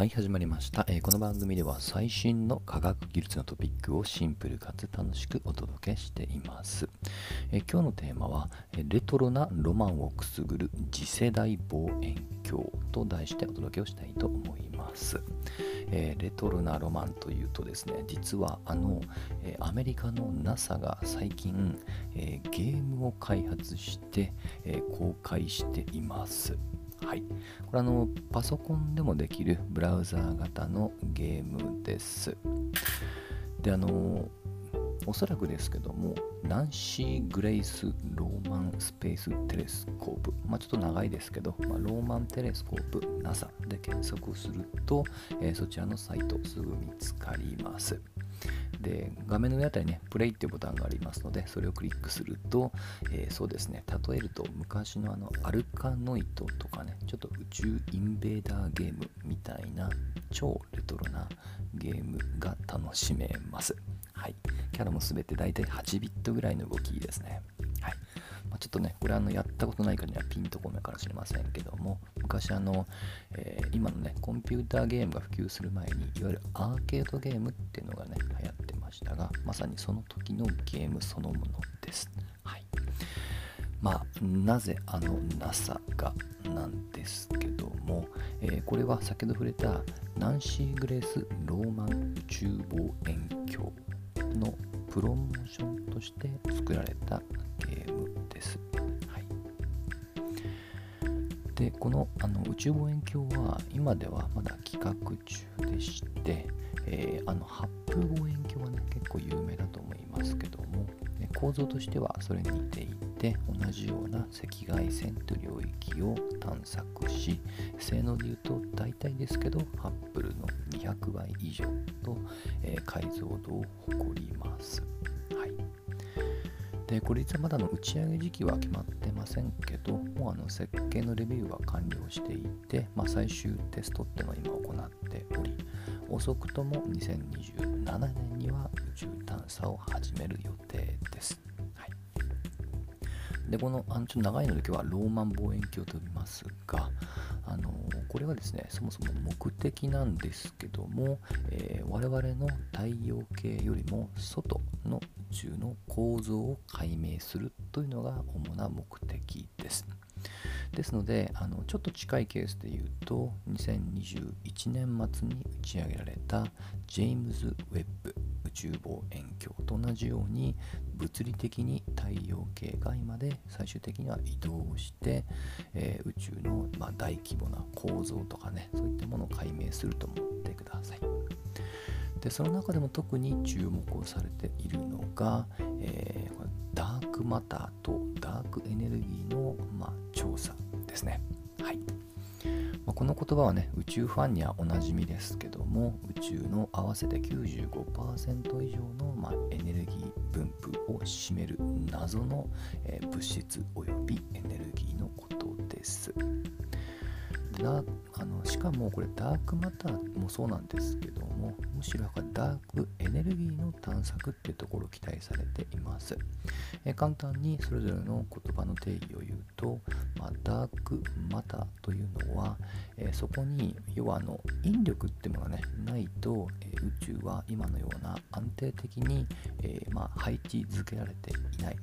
はい、始まりました、えーこの番組では最新の科学技術のトピックをシンプルかつ楽しくお届けしています。えー今日のテーマは、えレトロなロマンをくすぐる次世代望遠鏡と題してお届けをしたいと思います。えーレトロなロマンというとですね、実はあの、えアメリカの NASA が最近、えゲームを開発して、え公開しています。はい、これあのパソコンでもできるブラウザー型のゲームです。であのおそらくですけどもナンシー・グレイス・ローマン・スペース・テレスコープ、まあ、ちょっと長いですけど、まあ、ローマン・テレスコープ NASA で検索すると、えーそちらのサイトすぐ見つかります。で画面の上あたりね、プレイっていうボタンがありますので、それをクリックすると、えーそうですね、例えると昔のあのアルカノイトとかね、ちょっと宇宙インベーダーゲームみたいな超レトロなゲームが楽しめます。はい。キャラもすべて大体8ビットぐらいの動きですね。まあ、ちょっとね、これあのやったことない方にはピンとこないかもしれませんけども、昔あの、えー今のね、コンピューターゲームが普及する前に、いわゆるアーケードゲームっていうのがね、流行ってましたが、まさにその時のゲームそのものです。はい。まあ、なぜあの NASA がなんですけども、えーこれは先ほど触れたナンシー・グレース・ローマン宇宙望遠鏡のプロモーションとして作られたゲームです。はい、でこのあの宇宙望遠鏡は今ではまだ企画中でして、えーあのハッブル望遠鏡はね結構有名だと思いますけども、構造としてはそれに似ていて同じような赤外線という領域を探索し性能で言うと大体ですけどハッブルの200倍以上と、えー解像度を誇ります。はいでこれ実はまだの打ち上げ時期は決まってませんけどもうあの設計のレビューは完了していて、まあ、最終テストっていうのを今行っており遅くとも2027年には宇宙探査を始める予定です。はい、でこのあのちょっと長いので今日はローマン望遠鏡と呼びますがあのこれはですねそもそも目的なんですけども、えー我々の太陽系よりも外の宇宙の構造を解明するというのが主な目的です。ですのであのちょっと近いケースで言うと2021年末に打ち上げられたジェームズ・ウェッブ宇宙望遠鏡と同じように物理的に太陽系外まで最終的には移動して、えー宇宙の、ま、大規模な構造とかねそういったものを解明すると思ってください。でその中でも特に注目をされているのが、えーダークマターとダークエネルギーの、まあ、調査ですね。はいまあこの言葉はね宇宙ファンにはおなじみですけども宇宙の合わせて95%以上の、まあ、エネルギー分布を占める謎の、えー物質およびエネルギーのことです。だあのしかもこれダークマターもそうなんですけどもむしろダークエネルギーの探索っていうところを期待されています。え簡単にそれぞれの言葉の定義を言うと、まあ、ダークマターというのは、えそこに要はあの引力ってものがねないと、え宇宙は今のような安定的に、えーまあ、配置づけられていない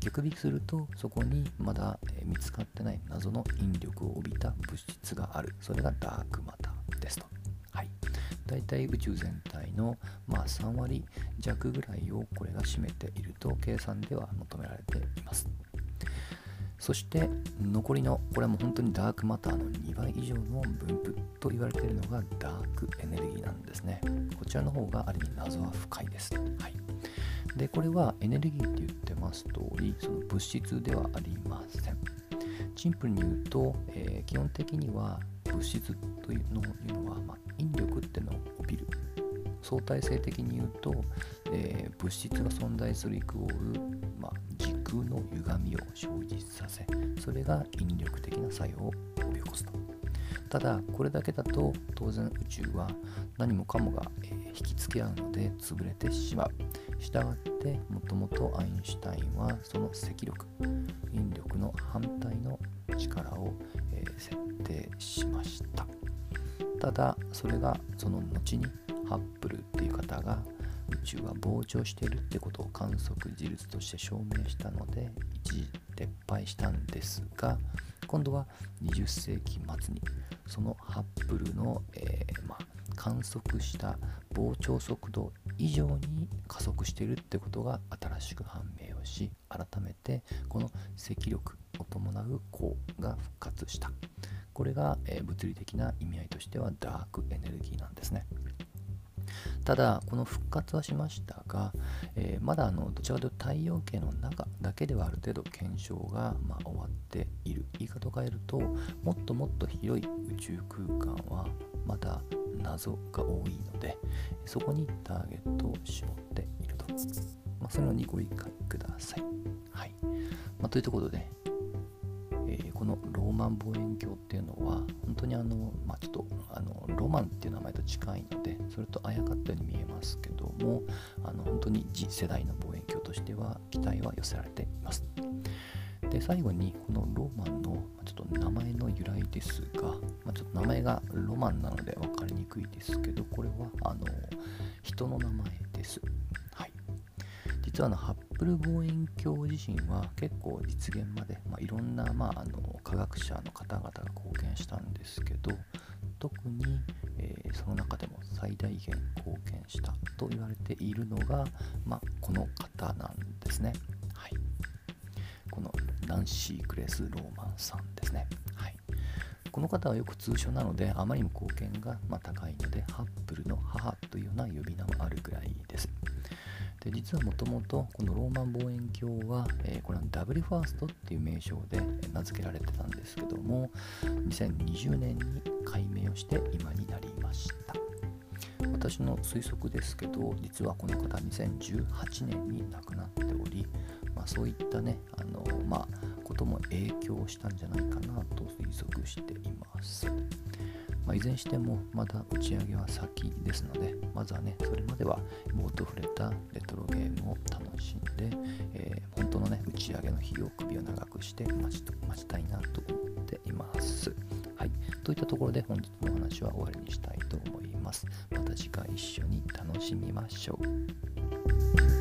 逆引きするとそこにまだ見つかってない謎の引力を帯びた物質があるそれがダークマターですと。はい、大体宇宙全体の、まあ、3割弱ぐらいをこれが占めていると計算では求められています。そして残りのこれはも本当にダークマターの2倍以上の分布と言われているのがダークエネルギーなんですね。こちらの方がある意味謎は深いです。はい、でこれはエネルギーって言ってます通りその物質ではありません。シンプルに言うと、えー基本的には物質というのいうのは、まあ、引力ってのを帯びる相対性的に言うと、えー物質が存在するイコール、まあ、時空の歪みを生じさせそれが引力的な作用を及び起こすとただこれだけだと当然宇宙は何もかもが、引きつけ合うので潰れてしまう。したがってもともとアインシュタインはその積力引力の反対の力を、え設定しました。ただそれがその後にハッブルっていう方が宇宙は膨張しているってことを観測事実として証明したので一時撤廃したんですが今度は20世紀末にそのハッブルの、えー、まあ、観測した膨張速度以上に加速しているってことが新しく判明をし改めてこの積力を伴う光が復活した。これが、えー、物理的な意味合いとしてはダークエネルギーなんですね。ただこの復活はしましたが、えー、まだあのどちらかというと太陽系の中だけではある程度検証が、まあ、終わっている。言い方を変えるともっともっと広い宇宙空間はまだ謎が多いのでそこにターゲットを絞っていると、まあ、そのようにご理解ください、はい。まあ、というところでえー、このローマン望遠鏡っていうのは本当にあの、まあ、ちょっとあのロマンっていう名前と近いのでそれとあやかったように見えますけどもあの本当に次世代の望遠鏡としては期待は寄せられています。で最後にこのローマンのちょっと名前の由来ですが、まあ、ちょっと名前がロマンなので分かりにくいですけどこれはあの人の名前です。はい。実はのハッップル望遠鏡自身は結構実現まで、まあ、いろんな、まあ、あの科学者の方々が貢献したんですけど特に、えー、その中でも最大限貢献したと言われているのが、まあ、この方なんですね。はい、このナンシー・クレス・ローマンさんですね。はい、この方はよく通称なのであまりにも貢献がま高いのでハッブルの母というような呼び名もあるぐらいです。で実はもともとこのローマン望遠鏡は、えー、これはダブルファーストっていう名称で名付けられてたんですけども2020年に解明をして今になりました。私の推測ですけど実はこの方2018年に亡くなっており、まあ、そういったねあの、まあ、ことも影響したんじゃないかなと推測しています。まあ、いずれにしてもまだ打ち上げは先ですので、まずはね、それまでは冒頭触れたレトロゲームを楽しんで、えー、本当のね、打ち上げの日を首を長くして待ち待ちたいなと思っています。はい。といったところで本日のお話は終わりにしたいと思います。また次回一緒に楽しみましょう。